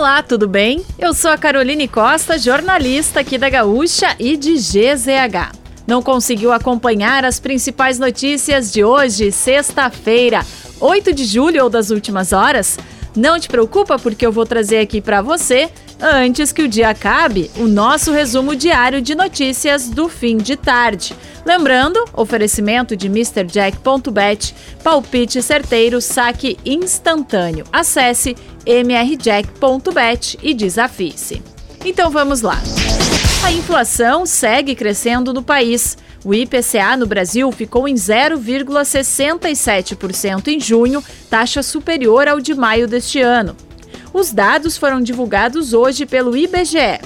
Olá, tudo bem? Eu sou a Caroline Costa, jornalista aqui da Gaúcha e de GZH. Não conseguiu acompanhar as principais notícias de hoje, sexta-feira, 8 de julho ou das últimas horas? Não te preocupa porque eu vou trazer aqui para você, antes que o dia acabe, o nosso resumo diário de notícias do fim de tarde. Lembrando, oferecimento de MrJack.bet, palpite certeiro, saque instantâneo. Acesse mrjack.bet e desafie-se. Então vamos lá. A inflação segue crescendo no país. O IPCA no Brasil ficou em 0,67% em junho, taxa superior ao de maio deste ano. Os dados foram divulgados hoje pelo IBGE.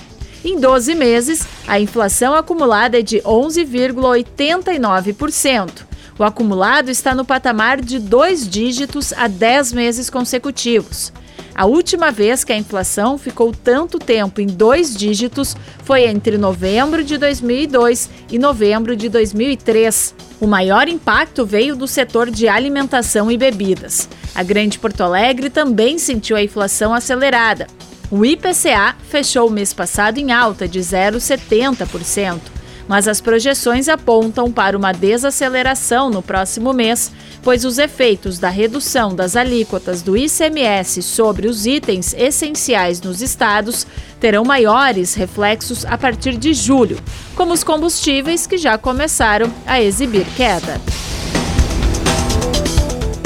Em 12 meses, a inflação acumulada é de 11,89%. O acumulado está no patamar de dois dígitos há 10 meses consecutivos. A última vez que a inflação ficou tanto tempo em dois dígitos foi entre novembro de 2002 e novembro de 2003. O maior impacto veio do setor de alimentação e bebidas. A Grande Porto Alegre também sentiu a inflação acelerada. O IPCA fechou o mês passado em alta de 0,70% mas as projeções apontam para uma desaceleração no próximo mês, pois os efeitos da redução das alíquotas do ICMS sobre os itens essenciais nos estados terão maiores reflexos a partir de julho, como os combustíveis que já começaram a exibir queda.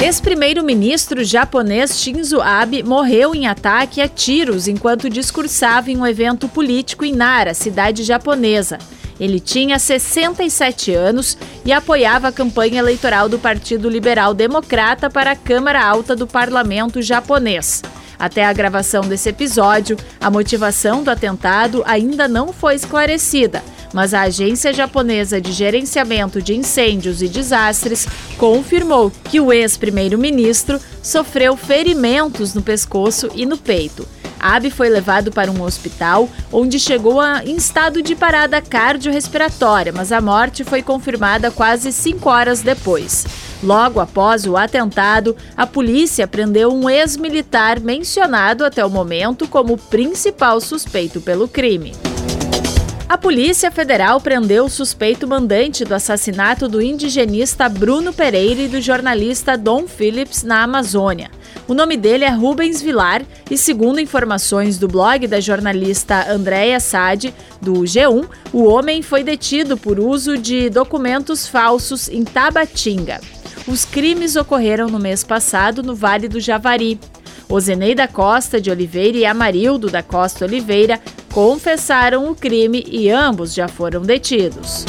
Ex-primeiro-ministro japonês Shinzo Abe morreu em ataque a tiros enquanto discursava em um evento político em Nara, cidade japonesa. Ele tinha 67 anos e apoiava a campanha eleitoral do Partido Liberal Democrata para a Câmara Alta do Parlamento japonês. Até a gravação desse episódio, a motivação do atentado ainda não foi esclarecida, mas a Agência Japonesa de Gerenciamento de Incêndios e Desastres confirmou que o ex-primeiro-ministro sofreu ferimentos no pescoço e no peito. Abe foi levado para um hospital, onde chegou a, em estado de parada cardiorrespiratória, mas a morte foi confirmada quase cinco horas depois. Logo após o atentado, a polícia prendeu um ex-militar mencionado até o momento como principal suspeito pelo crime. A Polícia Federal prendeu o suspeito mandante do assassinato do indigenista Bruno Pereira e do jornalista Dom Phillips na Amazônia. O nome dele é Rubens Vilar e, segundo informações do blog da jornalista Andréa Sade, do G1, o homem foi detido por uso de documentos falsos em Tabatinga. Os crimes ocorreram no mês passado no Vale do Javari. Ozenei da Costa de Oliveira e Amarildo da Costa Oliveira confessaram o crime e ambos já foram detidos.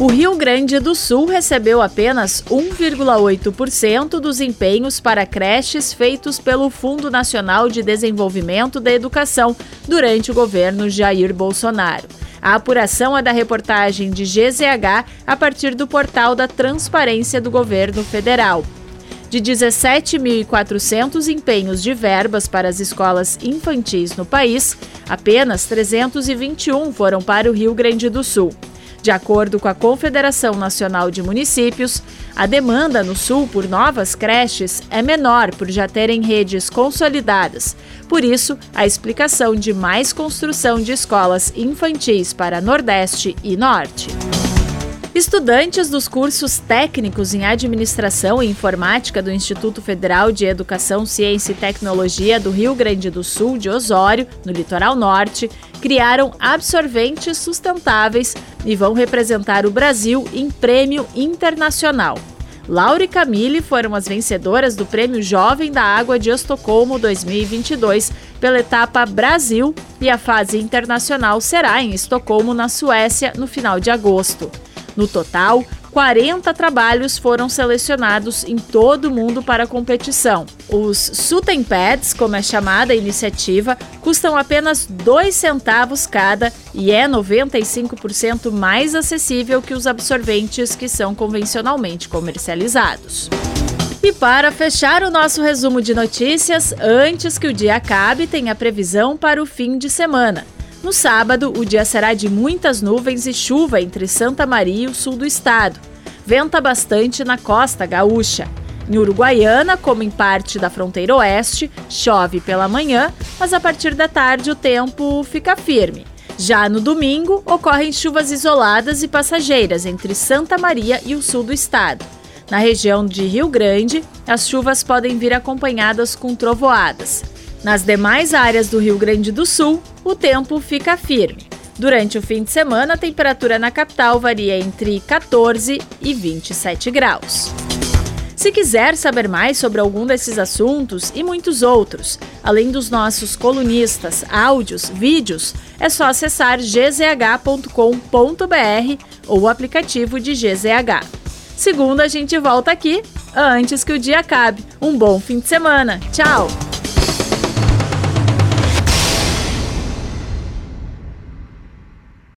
O Rio Grande do Sul recebeu apenas 1,8% dos empenhos para creches feitos pelo Fundo Nacional de Desenvolvimento da Educação durante o governo Jair Bolsonaro. A apuração é da reportagem de GZH a partir do portal da Transparência do Governo Federal. De 17.400 empenhos de verbas para as escolas infantis no país, apenas 321 foram para o Rio Grande do Sul. De acordo com a Confederação Nacional de Municípios, a demanda no Sul por novas creches é menor por já terem redes consolidadas. Por isso, a explicação de mais construção de escolas infantis para Nordeste e Norte. Estudantes dos cursos técnicos em Administração e Informática do Instituto Federal de Educação, Ciência e Tecnologia do Rio Grande do Sul, de Osório, no litoral norte, criaram absorventes sustentáveis e vão representar o Brasil em prêmio internacional. Laura e Camille foram as vencedoras do Prêmio Jovem da Água de Estocolmo 2022 pela etapa Brasil e a fase internacional será em Estocolmo, na Suécia, no final de agosto. No total, 40 trabalhos foram selecionados em todo o mundo para a competição. Os Suten Pads, como é chamada a iniciativa, custam apenas 2 centavos cada e é 95% mais acessível que os absorventes que são convencionalmente comercializados. E para fechar o nosso resumo de notícias, antes que o dia acabe, tem a previsão para o fim de semana. No sábado, o dia será de muitas nuvens e chuva entre Santa Maria e o sul do estado. Venta bastante na costa gaúcha. Em Uruguaiana, como em parte da fronteira oeste, chove pela manhã, mas a partir da tarde o tempo fica firme. Já no domingo, ocorrem chuvas isoladas e passageiras entre Santa Maria e o sul do estado. Na região de Rio Grande, as chuvas podem vir acompanhadas com trovoadas. Nas demais áreas do Rio Grande do Sul, o tempo fica firme. Durante o fim de semana, a temperatura na capital varia entre 14 e 27 graus. Se quiser saber mais sobre algum desses assuntos e muitos outros, além dos nossos colunistas, áudios, vídeos, é só acessar gzh.com.br ou o aplicativo de GZH. Segunda, a gente volta aqui antes que o dia acabe. Um bom fim de semana. Tchau!